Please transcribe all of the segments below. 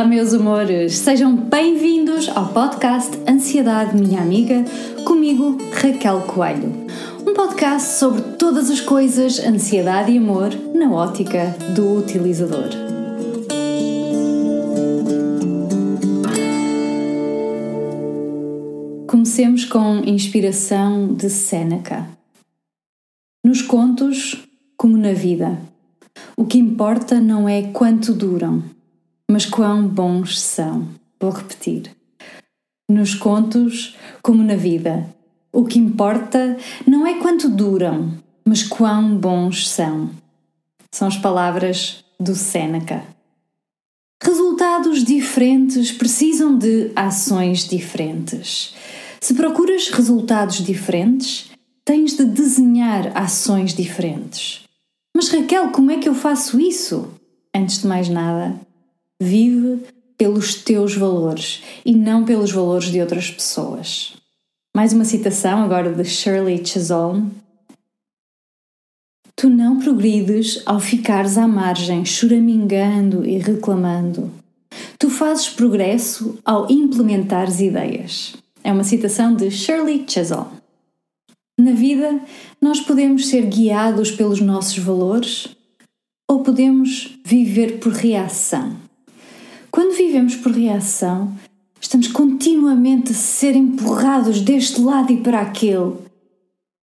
Olá, meus amores! Sejam bem-vindos ao podcast Ansiedade Minha Amiga, comigo, Raquel Coelho. Um podcast sobre todas as coisas ansiedade e amor na ótica do utilizador. Comecemos com inspiração de Seneca. Nos contos, como na vida, o que importa não é quanto duram, mas quão bons são. Vou repetir. Nos contos, como na vida, o que importa não é quanto duram, mas quão bons são. São as palavras do Sêneca. Resultados diferentes precisam de ações diferentes. Se procuras resultados diferentes, tens de desenhar ações diferentes. Mas Raquel, como é que eu faço isso? Antes de mais nada, Vive pelos teus valores e não pelos valores de outras pessoas. Mais uma citação agora de Shirley Chisholm. Tu não progrides ao ficares à margem, choramingando e reclamando. Tu fazes progresso ao implementares ideias. É uma citação de Shirley Chisholm. Na vida, nós podemos ser guiados pelos nossos valores ou podemos viver por reação. Quando vivemos por reação, estamos continuamente a ser empurrados deste lado e para aquele.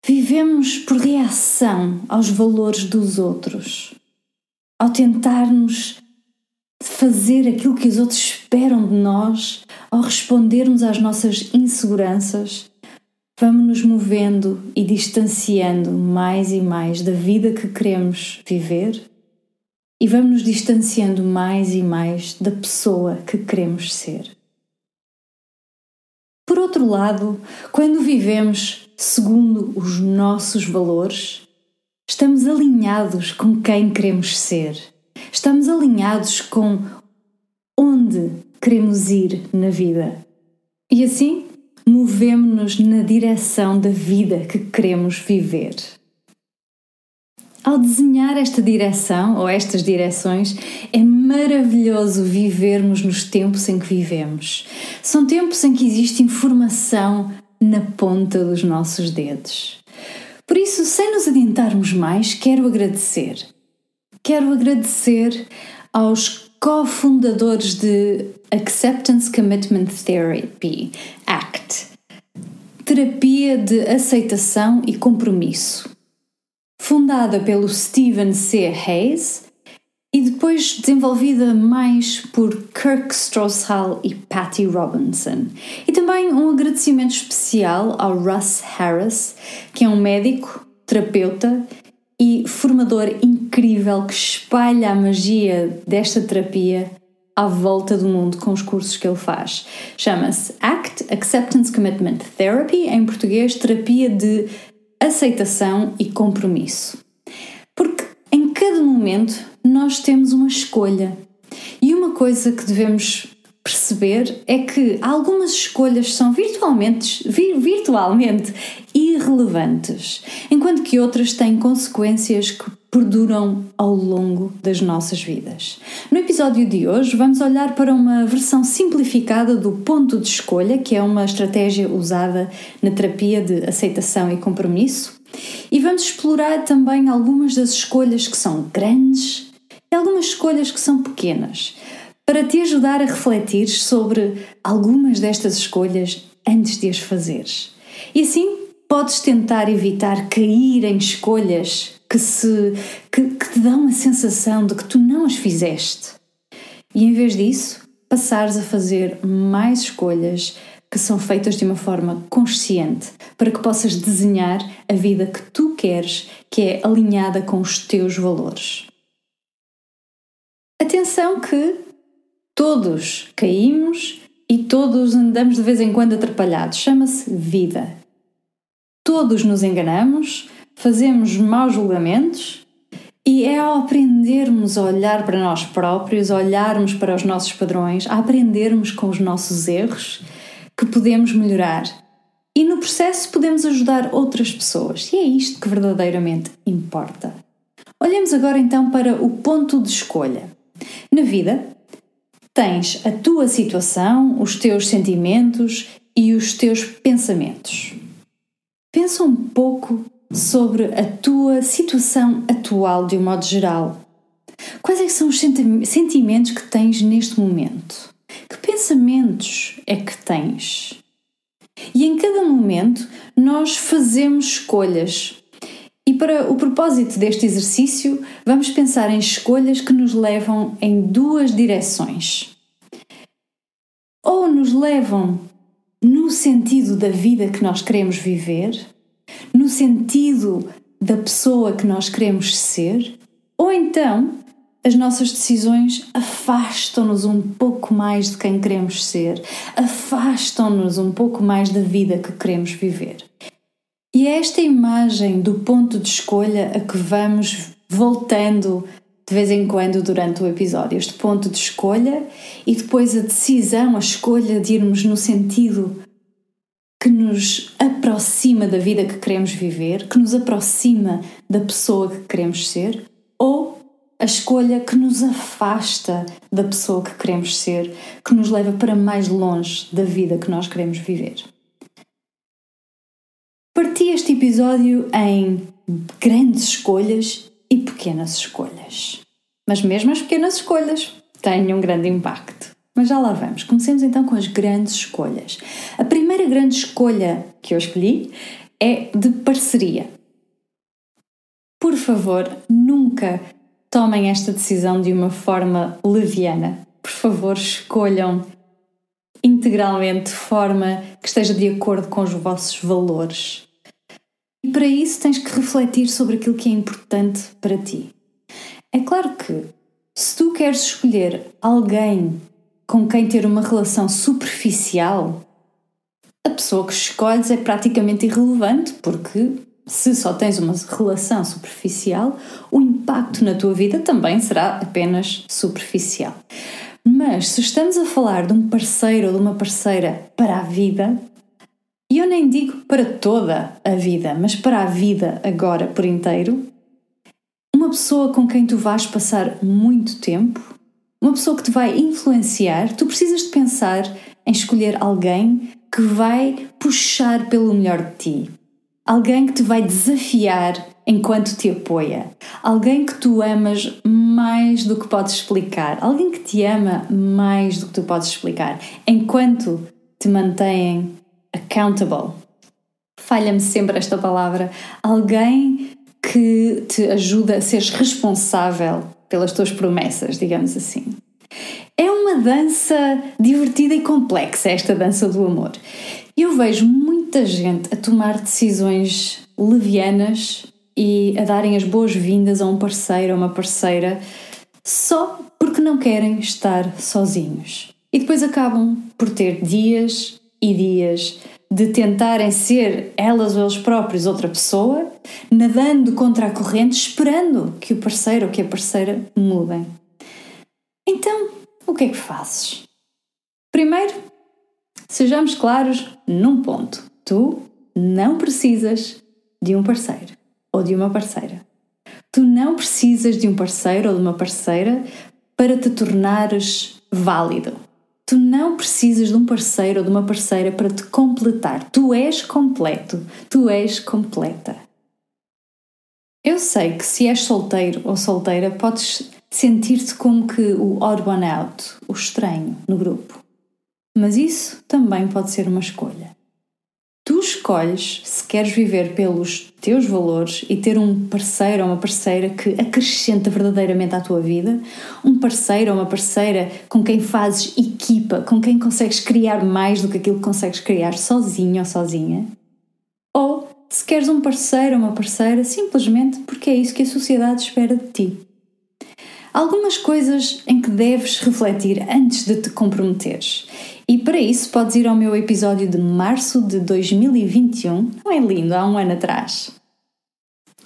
Vivemos por reação aos valores dos outros, ao tentarmos fazer aquilo que os outros esperam de nós, ao respondermos às nossas inseguranças, vamos nos movendo e distanciando mais e mais da vida que queremos viver e vamos nos distanciando mais e mais da pessoa que queremos ser. Por outro lado, quando vivemos segundo os nossos valores, estamos alinhados com quem queremos ser, estamos alinhados com onde queremos ir na vida. E assim, movemos-nos na direção da vida que queremos viver. Ao desenhar esta direção ou estas direções, é maravilhoso vivermos nos tempos em que vivemos. São tempos em que existe informação na ponta dos nossos dedos. Por isso, sem nos adiantarmos mais, quero agradecer. Quero agradecer aos cofundadores de Acceptance Commitment Therapy, ACT, terapia de aceitação e compromisso fundada pelo Stephen C. Hayes e depois desenvolvida mais por Kirk Strauss-Hall e Patty Robinson. E também um agradecimento especial ao Russ Harris, que é um médico, terapeuta e formador incrível que espalha a magia desta terapia à volta do mundo com os cursos que ele faz. Chama-se ACT Acceptance Commitment Therapy, em português, terapia de aceitação e compromisso. Porque em cada momento nós temos uma escolha. E uma coisa que devemos perceber é que algumas escolhas são virtualmente, virtualmente irrelevantes, enquanto que outras têm consequências que perduram ao longo das nossas vidas. No episódio de hoje, vamos olhar para uma versão simplificada do ponto de escolha, que é uma estratégia usada na terapia de aceitação e compromisso, e vamos explorar também algumas das escolhas que são grandes e algumas escolhas que são pequenas, para te ajudar a refletir sobre algumas destas escolhas antes de as fazeres. E assim podes tentar evitar cair em escolhas que, se, que, que te dão a sensação de que tu não as fizeste. E em vez disso, passares a fazer mais escolhas que são feitas de uma forma consciente para que possas desenhar a vida que tu queres, que é alinhada com os teus valores. Atenção que todos caímos e todos andamos de vez em quando atrapalhados. Chama-se vida. Todos nos enganamos, fazemos maus julgamentos e é ao aprendermos a olhar para nós próprios, a olharmos para os nossos padrões, a aprendermos com os nossos erros, que podemos melhorar. E no processo podemos ajudar outras pessoas. E é isto que verdadeiramente importa. Olhemos agora então para o ponto de escolha. Na vida, tens a tua situação, os teus sentimentos e os teus pensamentos. Pensa um pouco sobre a tua situação atual de um modo geral. Quais é são os sentimentos que tens neste momento? Que pensamentos é que tens? E em cada momento nós fazemos escolhas. E para o propósito deste exercício, vamos pensar em escolhas que nos levam em duas direções. Ou nos levam no sentido da vida que nós queremos viver, no sentido da pessoa que nós queremos ser, ou então as nossas decisões afastam-nos um pouco mais de quem queremos ser, afastam-nos um pouco mais da vida que queremos viver. E é esta imagem do ponto de escolha a que vamos voltando de vez em quando durante o episódio. Este ponto de escolha e depois a decisão, a escolha de irmos no sentido que nos aproxima da vida que queremos viver, que nos aproxima da pessoa que queremos ser, ou a escolha que nos afasta da pessoa que queremos ser, que nos leva para mais longe da vida que nós queremos viver. Este episódio em grandes escolhas e pequenas escolhas. Mas mesmo as pequenas escolhas têm um grande impacto. Mas já lá vamos. Comecemos então com as grandes escolhas. A primeira grande escolha que eu escolhi é de parceria. Por favor, nunca tomem esta decisão de uma forma leviana. Por favor, escolham integralmente de forma que esteja de acordo com os vossos valores. E para isso tens que refletir sobre aquilo que é importante para ti. É claro que se tu queres escolher alguém com quem ter uma relação superficial, a pessoa que escolhes é praticamente irrelevante, porque se só tens uma relação superficial, o impacto na tua vida também será apenas superficial. Mas se estamos a falar de um parceiro ou de uma parceira para a vida, e eu nem digo para toda a vida, mas para a vida agora por inteiro, uma pessoa com quem tu vais passar muito tempo, uma pessoa que te vai influenciar, tu precisas de pensar em escolher alguém que vai puxar pelo melhor de ti, Alguém que te vai desafiar enquanto te apoia. Alguém que tu amas mais do que podes explicar. Alguém que te ama mais do que tu podes explicar. Enquanto te mantém accountable. Falha-me sempre esta palavra. Alguém que te ajuda a seres responsável pelas tuas promessas, digamos assim. É uma dança divertida e complexa, esta dança do amor. Eu vejo muita gente a tomar decisões levianas e a darem as boas-vindas a um parceiro ou uma parceira só porque não querem estar sozinhos. E depois acabam por ter dias e dias de tentarem ser elas ou eles próprios outra pessoa, nadando contra a corrente, esperando que o parceiro ou que a parceira mudem. Então, o que é que fazes? Primeiro, Sejamos claros num ponto: tu não precisas de um parceiro ou de uma parceira. Tu não precisas de um parceiro ou de uma parceira para te tornares válido. Tu não precisas de um parceiro ou de uma parceira para te completar. Tu és completo. Tu és completa. Eu sei que se és solteiro ou solteira, podes sentir-te como que o odd one out, o estranho no grupo. Mas isso também pode ser uma escolha. Tu escolhes se queres viver pelos teus valores e ter um parceiro ou uma parceira que acrescenta verdadeiramente à tua vida, um parceiro ou uma parceira com quem fazes equipa, com quem consegues criar mais do que aquilo que consegues criar sozinho ou sozinha, ou se queres um parceiro ou uma parceira simplesmente porque é isso que a sociedade espera de ti. Algumas coisas em que deves refletir antes de te comprometeres e para isso podes ir ao meu episódio de março de 2021, não é lindo, há um ano atrás.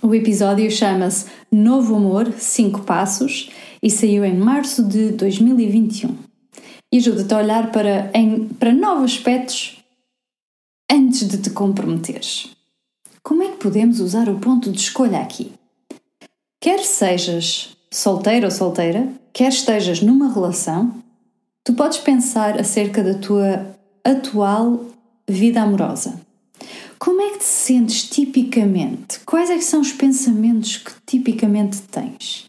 O episódio chama-se Novo Amor 5 Passos e saiu em março de 2021. E ajuda-te a olhar para, em, para novos aspectos antes de te comprometeres. Como é que podemos usar o ponto de escolha aqui? Quer sejas solteiro ou solteira, quer estejas numa relação, Tu podes pensar acerca da tua atual vida amorosa. Como é que te sentes tipicamente? Quais é são os pensamentos que tipicamente tens?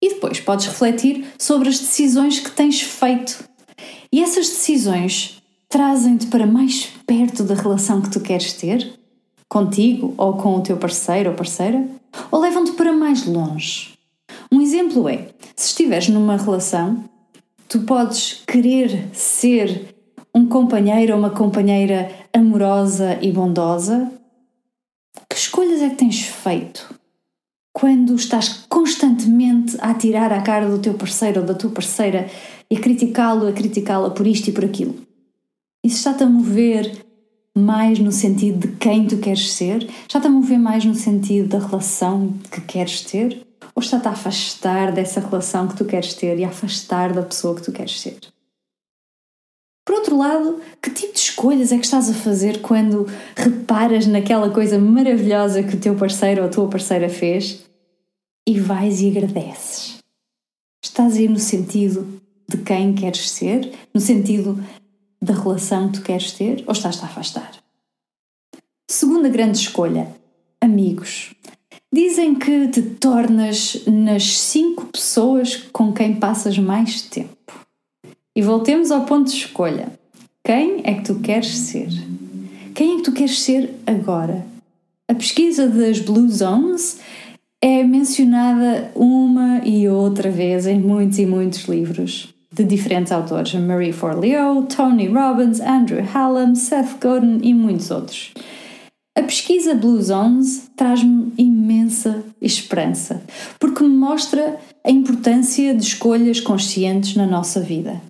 E depois podes refletir sobre as decisões que tens feito. E essas decisões trazem-te para mais perto da relação que tu queres ter? Contigo ou com o teu parceiro ou parceira? Ou levam-te para mais longe? Um exemplo é: se estiveres numa relação, tu podes querer ser um companheiro ou uma companheira amorosa e bondosa. Que escolhas é que tens feito quando estás constantemente a atirar à cara do teu parceiro ou da tua parceira e a criticá-lo, a criticá-la por isto e por aquilo? Isso está-te a mover mais no sentido de quem tu queres ser? Está-te a mover mais no sentido da relação que queres ter? Ou está-te a afastar dessa relação que tu queres ter e a afastar da pessoa que tu queres ser? Por outro lado, que tipo de escolhas é que estás a fazer quando reparas naquela coisa maravilhosa que o teu parceiro ou a tua parceira fez e vais e agradeces? Estás a ir no sentido de quem queres ser, no sentido da relação que tu queres ter, ou estás-te a afastar? Segunda grande escolha: amigos. Dizem que te tornas nas cinco pessoas com quem passas mais tempo. E voltemos ao ponto de escolha. Quem é que tu queres ser? Quem é que tu queres ser agora? A pesquisa das Blue Zones é mencionada uma e outra vez em muitos e muitos livros de diferentes autores, Marie Forleo, Tony Robbins, Andrew Hallam, Seth Godin e muitos outros. A pesquisa Blue Zones traz-me imensa esperança, porque me mostra a importância de escolhas conscientes na nossa vida.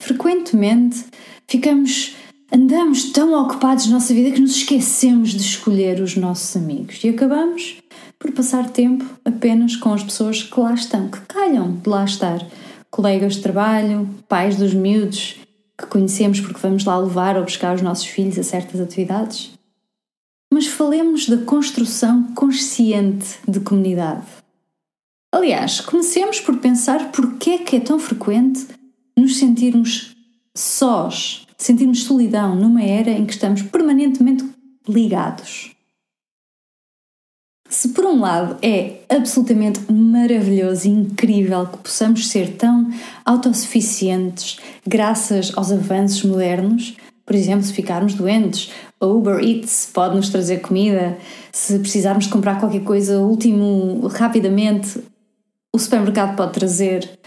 Frequentemente ficamos, andamos tão ocupados na nossa vida que nos esquecemos de escolher os nossos amigos e acabamos por passar tempo apenas com as pessoas que lá estão, que calham de lá estar. Colegas de trabalho, pais dos miúdos que conhecemos porque vamos lá levar ou buscar os nossos filhos a certas atividades mas falemos da construção consciente de comunidade. Aliás, comecemos por pensar porque é que é tão frequente nos sentirmos sós, sentirmos solidão numa era em que estamos permanentemente ligados. Se por um lado é absolutamente maravilhoso e incrível que possamos ser tão autossuficientes graças aos avanços modernos, por exemplo, se ficarmos doentes, a Uber Eats pode nos trazer comida. Se precisarmos de comprar qualquer coisa último rapidamente, o supermercado pode trazer.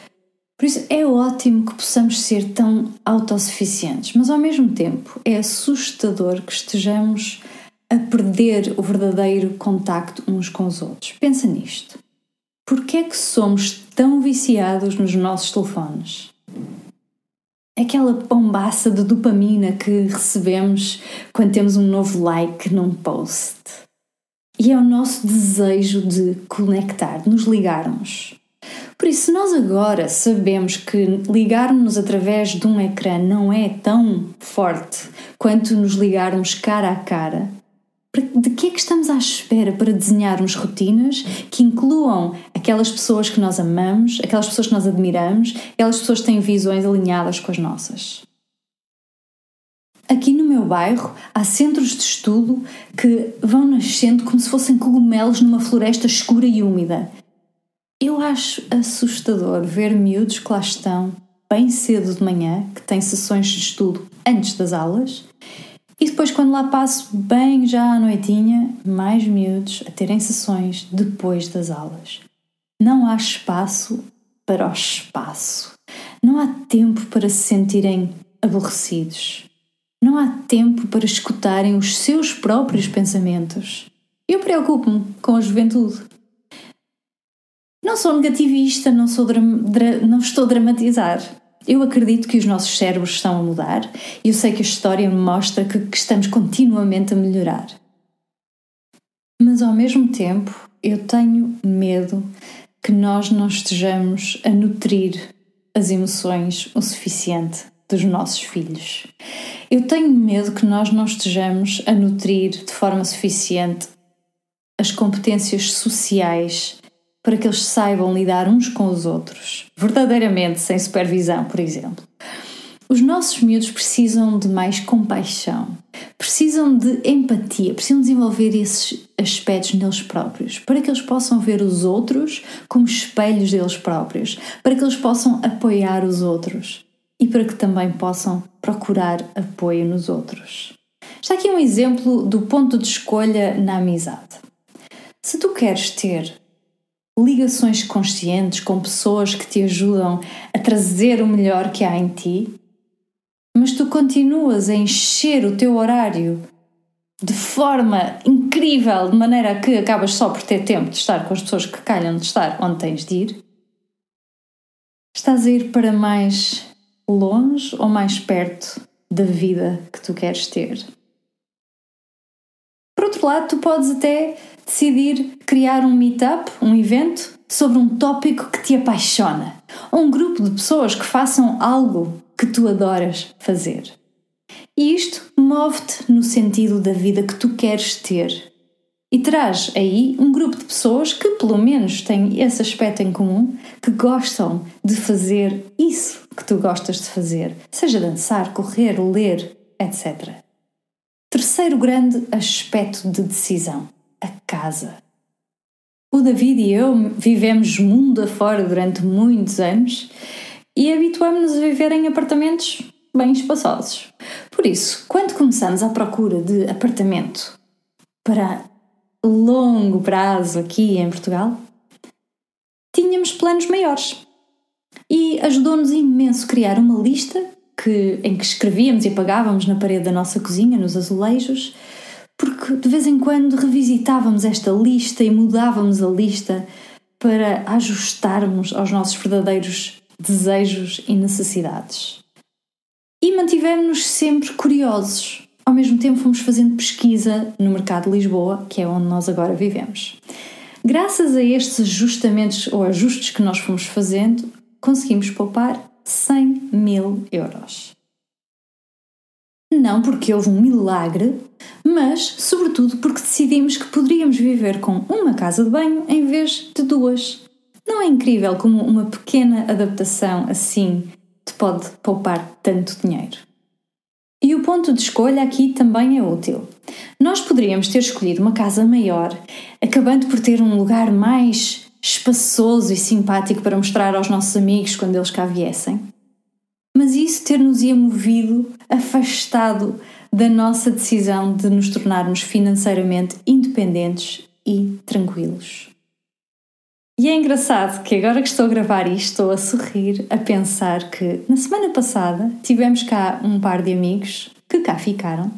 Por isso é ótimo que possamos ser tão autossuficientes, mas ao mesmo tempo é assustador que estejamos a perder o verdadeiro contacto uns com os outros. Pensa nisto. Por que é que somos tão viciados nos nossos telefones? Aquela bombaça de dopamina que recebemos quando temos um novo like num post. E é o nosso desejo de conectar, de nos ligarmos. Por isso, nós agora sabemos que ligarmos através de um ecrã não é tão forte quanto nos ligarmos cara a cara, de que é que estamos à espera para desenharmos rotinas que incluam aquelas pessoas que nós amamos, aquelas pessoas que nós admiramos, aquelas pessoas que têm visões alinhadas com as nossas? Aqui no meu bairro há centros de estudo que vão nascendo como se fossem cogumelos numa floresta escura e úmida. Eu acho assustador ver miúdos que lá estão bem cedo de manhã, que têm sessões de estudo antes das aulas, e depois, quando lá passo bem já à noitinha, mais miúdos a terem sessões depois das aulas. Não há espaço para o espaço. Não há tempo para se sentirem aborrecidos. Não há tempo para escutarem os seus próprios pensamentos. Eu preocupo-me com a juventude. Não sou negativista, não, sou não estou a dramatizar. Eu acredito que os nossos cérebros estão a mudar e eu sei que a história mostra que, que estamos continuamente a melhorar. Mas ao mesmo tempo, eu tenho medo que nós não estejamos a nutrir as emoções o suficiente dos nossos filhos. Eu tenho medo que nós não estejamos a nutrir de forma suficiente as competências sociais para que eles saibam lidar uns com os outros, verdadeiramente sem supervisão, por exemplo. Os nossos miúdos precisam de mais compaixão, precisam de empatia, precisam desenvolver esses aspectos neles próprios, para que eles possam ver os outros como espelhos deles próprios, para que eles possam apoiar os outros e para que também possam procurar apoio nos outros. Está aqui um exemplo do ponto de escolha na amizade. Se tu queres ter ligações conscientes com pessoas que te ajudam a trazer o melhor que há em ti, mas tu continuas a encher o teu horário de forma incrível, de maneira que acabas só por ter tempo de estar com as pessoas que calham de estar onde tens de ir, estás a ir para mais longe ou mais perto da vida que tu queres ter. Por outro lado, tu podes até decidir criar um meetup, um evento, sobre um tópico que te apaixona, ou um grupo de pessoas que façam algo que tu adoras fazer. E isto move-te no sentido da vida que tu queres ter. E traz aí um grupo de pessoas que, pelo menos, têm esse aspecto em comum, que gostam de fazer isso que tu gostas de fazer, seja dançar, correr, ler, etc. Terceiro grande aspecto de decisão: a casa. O David e eu vivemos mundo afora durante muitos anos e habituámos-nos a viver em apartamentos bem espaçosos. Por isso, quando começamos à procura de apartamento para longo prazo aqui em Portugal, tínhamos planos maiores. E ajudou-nos imenso criar uma lista que, em que escrevíamos e apagávamos na parede da nossa cozinha, nos azulejos, porque de vez em quando revisitávamos esta lista e mudávamos a lista para ajustarmos aos nossos verdadeiros desejos e necessidades. E mantivemos-nos sempre curiosos. Ao mesmo tempo, fomos fazendo pesquisa no mercado de Lisboa, que é onde nós agora vivemos. Graças a estes ajustamentos ou ajustes que nós fomos fazendo, conseguimos poupar 100 mil euros. Não porque houve um milagre, mas, sobretudo, porque decidimos que poderíamos viver com uma casa de banho em vez de duas. Não é incrível como uma pequena adaptação assim te pode poupar tanto dinheiro? E o ponto de escolha aqui também é útil. Nós poderíamos ter escolhido uma casa maior, acabando por ter um lugar mais espaçoso e simpático para mostrar aos nossos amigos quando eles cá viessem. Mas isso ter-nos-ia movido, afastado da nossa decisão de nos tornarmos financeiramente independentes e tranquilos. E é engraçado que agora que estou a gravar isto, estou a sorrir, a pensar que na semana passada tivemos cá um par de amigos que cá ficaram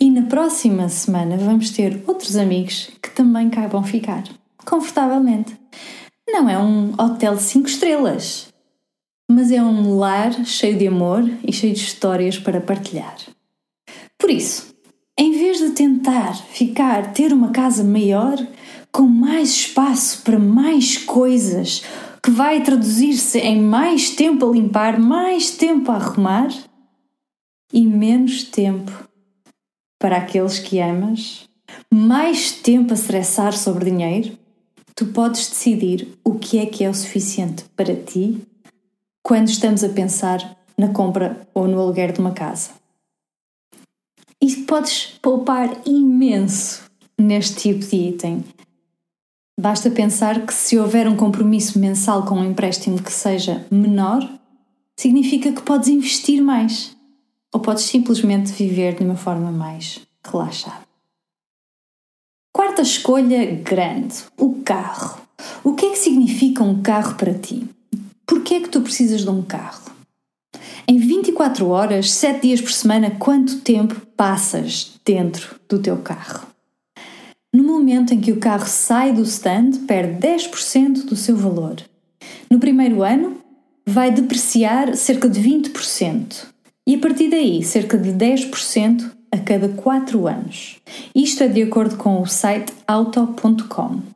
e na próxima semana vamos ter outros amigos que também cá vão ficar, confortavelmente. Não é um hotel de 5 estrelas, mas é um lar cheio de amor e cheio de histórias para partilhar. Por isso, em vez de tentar ficar, ter uma casa maior, com mais espaço para mais coisas, que vai traduzir-se em mais tempo a limpar, mais tempo a arrumar e menos tempo para aqueles que amas, mais tempo a estressar sobre dinheiro, tu podes decidir o que é que é o suficiente para ti quando estamos a pensar na compra ou no aluguer de uma casa. E podes poupar imenso neste tipo de item. Basta pensar que se houver um compromisso mensal com um empréstimo que seja menor, significa que podes investir mais ou podes simplesmente viver de uma forma mais relaxada. Quarta escolha grande: o carro. O que é que significa um carro para ti? Por que é que tu precisas de um carro? Em 24 horas, 7 dias por semana, quanto tempo passas dentro do teu carro? No momento em que o carro sai do stand, perde 10% do seu valor. No primeiro ano, vai depreciar cerca de 20% e a partir daí cerca de 10% a cada 4 anos. Isto é de acordo com o site auto.com.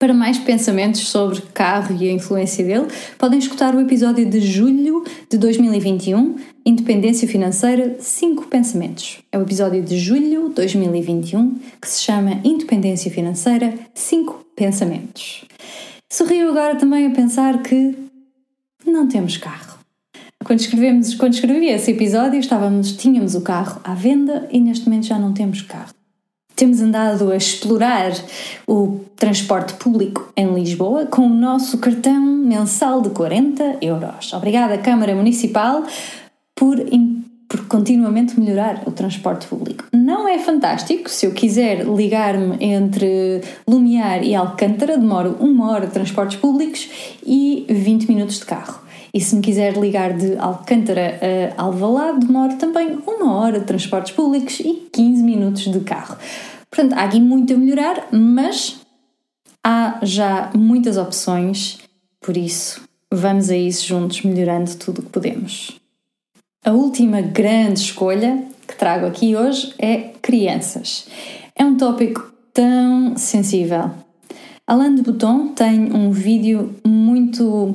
Para mais pensamentos sobre carro e a influência dele, podem escutar o episódio de julho de 2021, Independência Financeira 5 Pensamentos. É o episódio de julho de 2021 que se chama Independência Financeira 5 Pensamentos. Sorrio agora também a pensar que não temos carro. Quando, escrevemos, quando escrevi esse episódio, estávamos, tínhamos o carro à venda e neste momento já não temos carro. Temos andado a explorar o transporte público em Lisboa com o nosso cartão mensal de 40 euros. Obrigada, Câmara Municipal, por, por continuamente melhorar o transporte público. Não é fantástico, se eu quiser ligar-me entre Lumiar e Alcântara, demoro uma hora de transportes públicos e 20 minutos de carro. E se me quiser ligar de Alcântara a Alvalade, demoro também uma hora de transportes públicos e 15 minutos de carro. Portanto, há aqui muito a melhorar, mas há já muitas opções, por isso vamos a isso juntos, melhorando tudo o que podemos. A última grande escolha que trago aqui hoje é crianças. É um tópico tão sensível. Alain de Botton tem um vídeo muito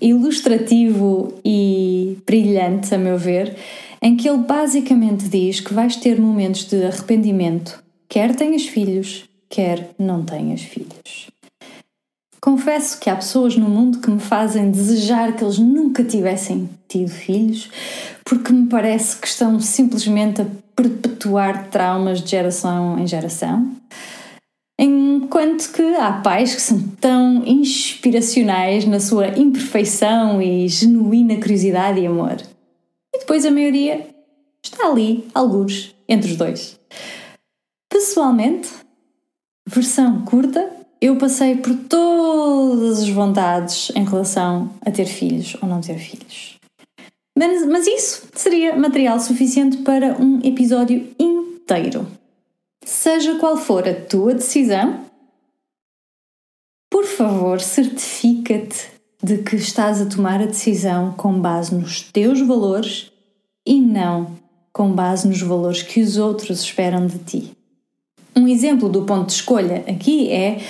ilustrativo e brilhante, a meu ver, em que ele basicamente diz que vais ter momentos de arrependimento quer tenhas filhos, quer não tenhas filhos. Confesso que há pessoas no mundo que me fazem desejar que eles nunca tivessem tido filhos, porque me parece que estão simplesmente a perpetuar traumas de geração em geração. Enquanto que há pais que são tão inspiracionais na sua imperfeição e genuína curiosidade e amor. E depois a maioria está ali, alguns, entre os dois. Pessoalmente, versão curta, eu passei por todas as vontades em relação a ter filhos ou não ter filhos. Mas, mas isso seria material suficiente para um episódio inteiro. Seja qual for a tua decisão, por favor, certifica-te de que estás a tomar a decisão com base nos teus valores e não com base nos valores que os outros esperam de ti. Um exemplo do ponto de escolha aqui é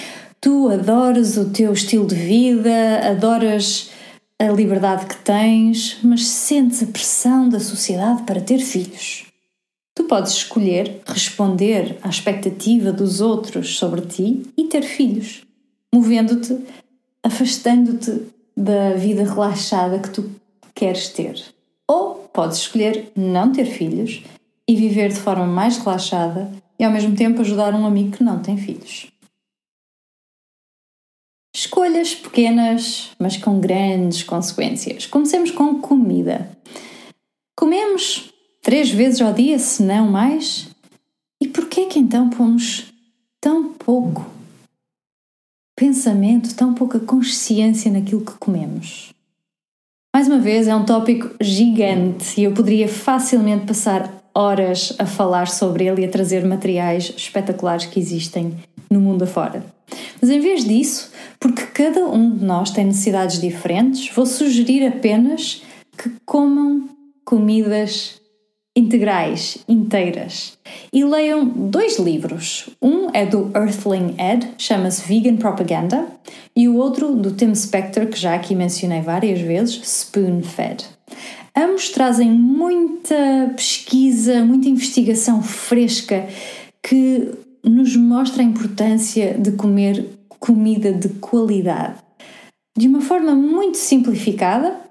tu adoras o teu estilo de vida, adoras a liberdade que tens, mas sentes a pressão da sociedade para ter filhos. Tu podes escolher responder à expectativa dos outros sobre ti e ter filhos, movendo-te, afastando-te da vida relaxada que tu queres ter. Ou podes escolher não ter filhos e viver de forma mais relaxada e ao mesmo tempo ajudar um amigo que não tem filhos. Escolhas pequenas, mas com grandes consequências. Comecemos com comida. Comemos três vezes ao dia, se não mais? E porquê que então pomos tão pouco pensamento, tão pouca consciência naquilo que comemos? Mais uma vez, é um tópico gigante e eu poderia facilmente passar horas a falar sobre ele e a trazer materiais espetaculares que existem no mundo afora. Mas em vez disso, porque cada um de nós tem necessidades diferentes, vou sugerir apenas que comam comidas integrais, inteiras. E leiam dois livros. Um é do Earthling Ed, chama-se Vegan Propaganda, e o outro do Tim Spector, que já aqui mencionei várias vezes, Spoon Fed. Ambos trazem muita pesquisa, muita investigação fresca que nos mostra a importância de comer comida de qualidade. De uma forma muito simplificada,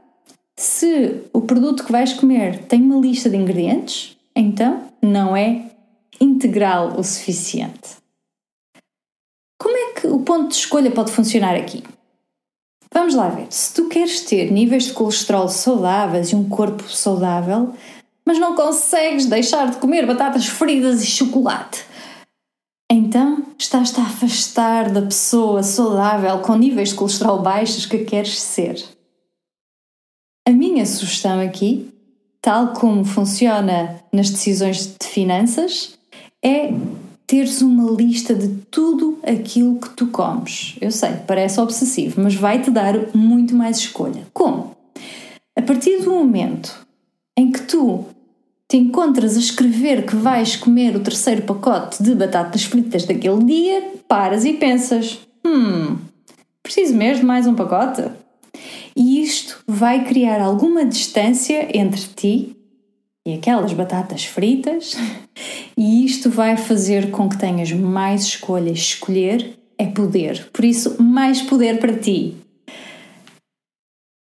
se o produto que vais comer tem uma lista de ingredientes, então não é integral o suficiente. Como é que o ponto de escolha pode funcionar aqui? Vamos lá ver. Se tu queres ter níveis de colesterol saudáveis e um corpo saudável, mas não consegues deixar de comer batatas fritas e chocolate, então estás-te a afastar da pessoa saudável com níveis de colesterol baixos que queres ser. A minha sugestão aqui, tal como funciona nas decisões de finanças, é teres uma lista de tudo aquilo que tu comes. Eu sei, parece obsessivo, mas vai-te dar muito mais escolha. Como? A partir do momento em que tu te encontras a escrever que vais comer o terceiro pacote de batatas fritas daquele dia, paras e pensas: hum, preciso mesmo de mais um pacote? E isto vai criar alguma distância entre ti e aquelas batatas fritas, e isto vai fazer com que tenhas mais escolhas. Escolher é poder, por isso, mais poder para ti.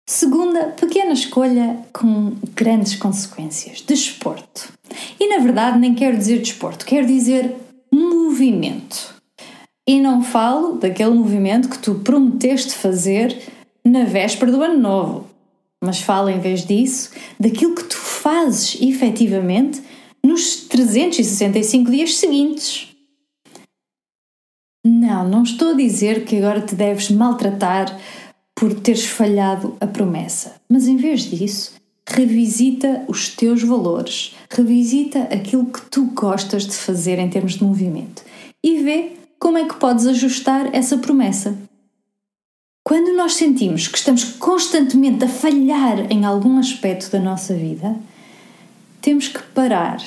Segunda, pequena escolha com grandes consequências: desporto. E na verdade, nem quero dizer desporto, quero dizer movimento. E não falo daquele movimento que tu prometeste fazer na véspera do ano novo, mas falo em vez disso daquilo que tu fazes efetivamente nos 365 dias seguintes. Não, não estou a dizer que agora te deves maltratar por teres falhado a promessa, mas em vez disso, revisita os teus valores, revisita aquilo que tu gostas de fazer em termos de movimento e vê como é que podes ajustar essa promessa. Quando nós sentimos que estamos constantemente a falhar em algum aspecto da nossa vida, temos que parar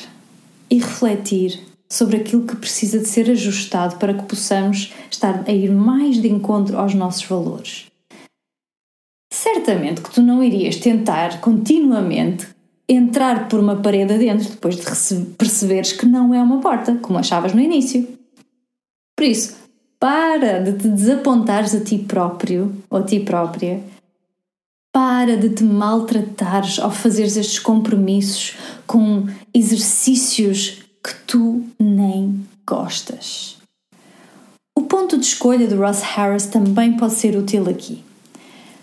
e refletir sobre aquilo que precisa de ser ajustado para que possamos estar a ir mais de encontro aos nossos valores. Certamente que tu não irias tentar continuamente entrar por uma parede adentro depois de perceberes que não é uma porta, como achavas no início. Por isso, para de te desapontares a ti próprio ou a ti própria. Para de te maltratares ao fazeres estes compromissos com exercícios que tu nem gostas. O ponto de escolha de Ross Harris também pode ser útil aqui.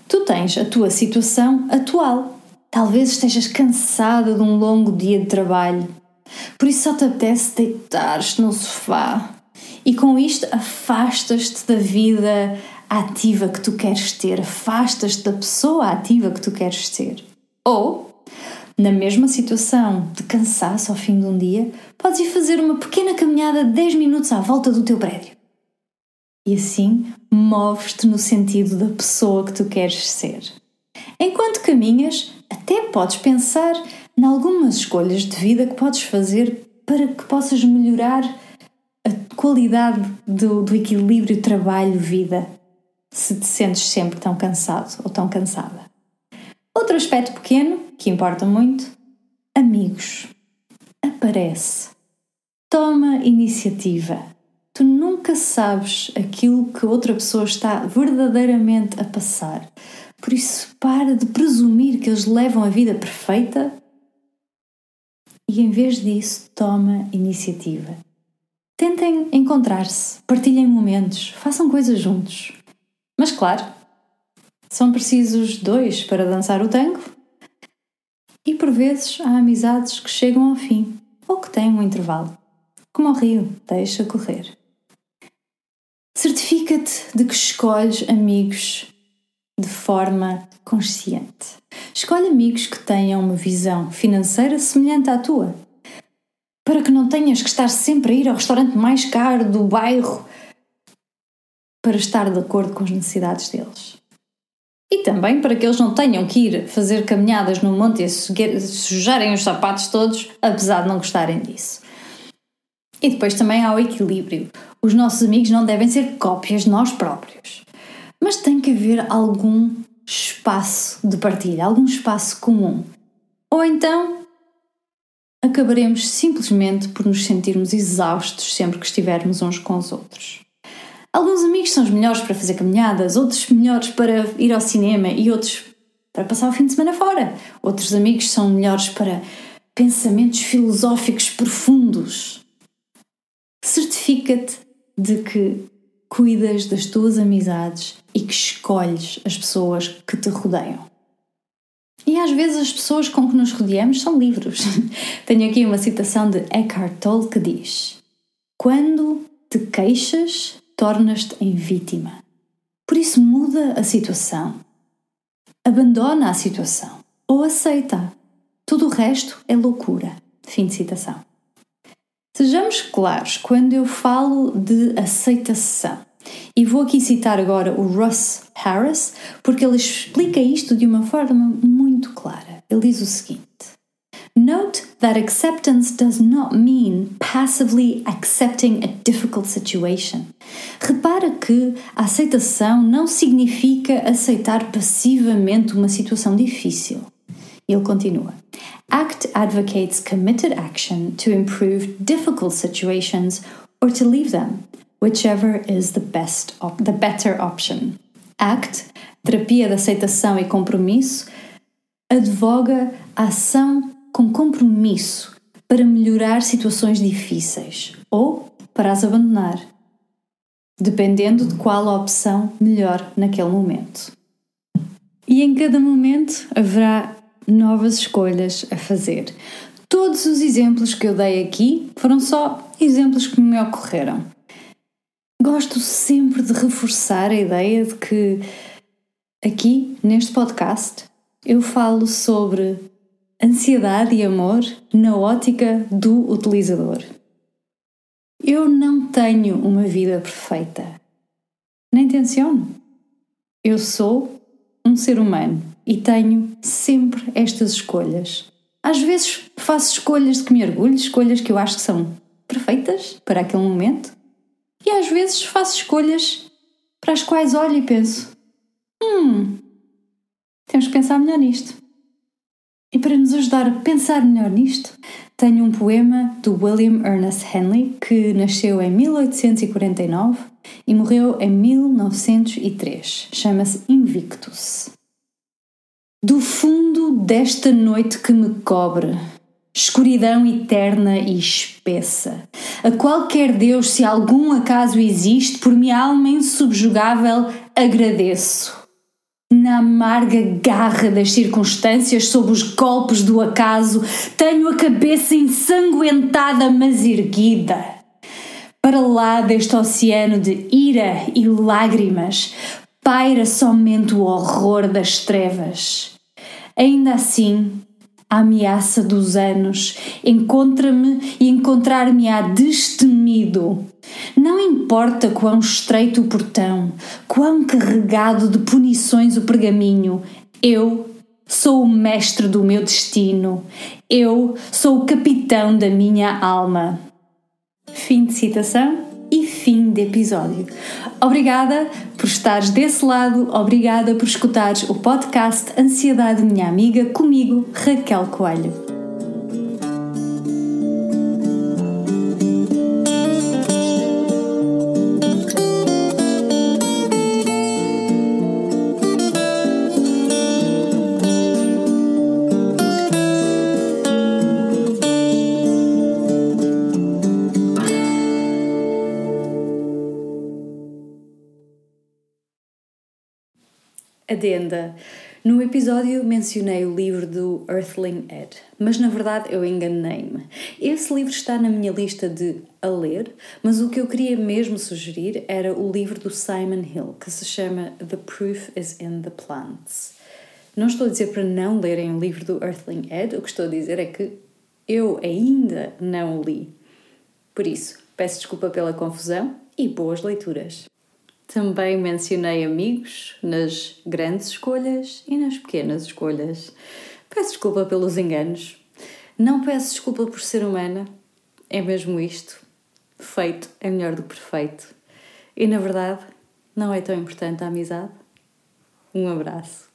Tu tens a tua situação atual. Talvez estejas cansada de um longo dia de trabalho, por isso só te apetece deitar-te no sofá e com isto afastas-te da vida ativa que tu queres ter, afastas-te da pessoa ativa que tu queres ser. Ou, na mesma situação de cansaço ao fim de um dia, podes ir fazer uma pequena caminhada de 10 minutos à volta do teu prédio. E assim moves-te no sentido da pessoa que tu queres ser. Enquanto caminhas, até podes pensar em algumas escolhas de vida que podes fazer para que possas melhorar a qualidade do, do equilíbrio trabalho-vida se te sentes sempre tão cansado ou tão cansada. Outro aspecto pequeno, que importa muito, amigos. Aparece. Toma iniciativa. Tu nunca sabes aquilo que outra pessoa está verdadeiramente a passar. Por isso, para de presumir que eles levam a vida perfeita e, em vez disso, toma iniciativa. Tentem encontrar-se, partilhem momentos, façam coisas juntos. Mas claro, são precisos dois para dançar o tango. E por vezes há amizades que chegam ao fim ou que têm um intervalo. Como o rio, deixa correr. Certifica-te de que escolhes amigos de forma consciente. Escolhe amigos que tenham uma visão financeira semelhante à tua para que não tenhas que estar sempre a ir ao restaurante mais caro do bairro para estar de acordo com as necessidades deles. E também para que eles não tenham que ir fazer caminhadas no monte e sujarem os sapatos todos, apesar de não gostarem disso. E depois também há o equilíbrio. Os nossos amigos não devem ser cópias de nós próprios. Mas tem que haver algum espaço de partilha, algum espaço comum. Ou então acabaremos simplesmente por nos sentirmos exaustos sempre que estivermos uns com os outros. Alguns amigos são os melhores para fazer caminhadas, outros melhores para ir ao cinema e outros para passar o fim de semana fora. Outros amigos são melhores para pensamentos filosóficos profundos. Certifica-te de que cuidas das tuas amizades e que escolhes as pessoas que te rodeiam. E às vezes as pessoas com que nos rodeamos são livros. Tenho aqui uma citação de Eckhart Tolle que diz: Quando te queixas, tornas-te em vítima. Por isso muda a situação. Abandona a situação ou aceita. Tudo o resto é loucura. Fim de citação. Sejamos claros quando eu falo de aceitação. E vou aqui citar agora o Russ Harris, porque ele explica isto de uma forma muito clara. Ele diz o seguinte: Note that acceptance does not mean passively accepting a difficult situation. Repara que a aceitação não significa aceitar passivamente uma situação difícil. Ele continua. ACT advocates committed action to improve difficult situations or to leave them, whichever is the best the better option. ACT, terapia de aceitação e compromisso, advoga a ação com compromisso para melhorar situações difíceis ou para as abandonar, dependendo de qual a opção melhor naquele momento. E em cada momento haverá novas escolhas a fazer. Todos os exemplos que eu dei aqui foram só exemplos que me ocorreram. Gosto sempre de reforçar a ideia de que aqui neste podcast eu falo sobre ansiedade e amor na ótica do utilizador. Eu não tenho uma vida perfeita. Nem tenciono. Eu sou um ser humano e tenho sempre estas escolhas. Às vezes faço escolhas de que me orgulho, escolhas que eu acho que são perfeitas para aquele momento, e às vezes faço escolhas para as quais olho e penso: hum, temos que pensar melhor nisto. E para nos ajudar a pensar melhor nisto, tenho um poema do William Ernest Henley, que nasceu em 1849 e morreu em 1903. Chama-se Invictus. Do fundo desta noite que me cobre, escuridão eterna e espessa, a qualquer Deus, se algum acaso existe, por minha alma insubjugável agradeço. Na amarga garra das circunstâncias, sob os golpes do acaso, tenho a cabeça ensanguentada, mas erguida. Para lá deste oceano de ira e lágrimas, paira somente o horror das trevas. Ainda assim, a ameaça dos anos encontra-me e encontrar-me-á destemido. Não importa quão estreito o portão, quão carregado de punições o pergaminho, eu sou o mestre do meu destino, eu sou o capitão da minha alma. Fim de citação e fim de episódio. Obrigada por estares desse lado, obrigada por escutares o podcast Ansiedade Minha Amiga comigo, Raquel Coelho. Adenda. No episódio mencionei o livro do Earthling Ed, mas na verdade eu enganei-me. Esse livro está na minha lista de a ler, mas o que eu queria mesmo sugerir era o livro do Simon Hill, que se chama The Proof is in the Plants. Não estou a dizer para não lerem o livro do Earthling Ed, o que estou a dizer é que eu ainda não o li. Por isso, peço desculpa pela confusão e boas leituras. Também mencionei amigos nas grandes escolhas e nas pequenas escolhas. Peço desculpa pelos enganos. Não peço desculpa por ser humana. É mesmo isto. Feito é melhor do que perfeito. E na verdade, não é tão importante a amizade. Um abraço.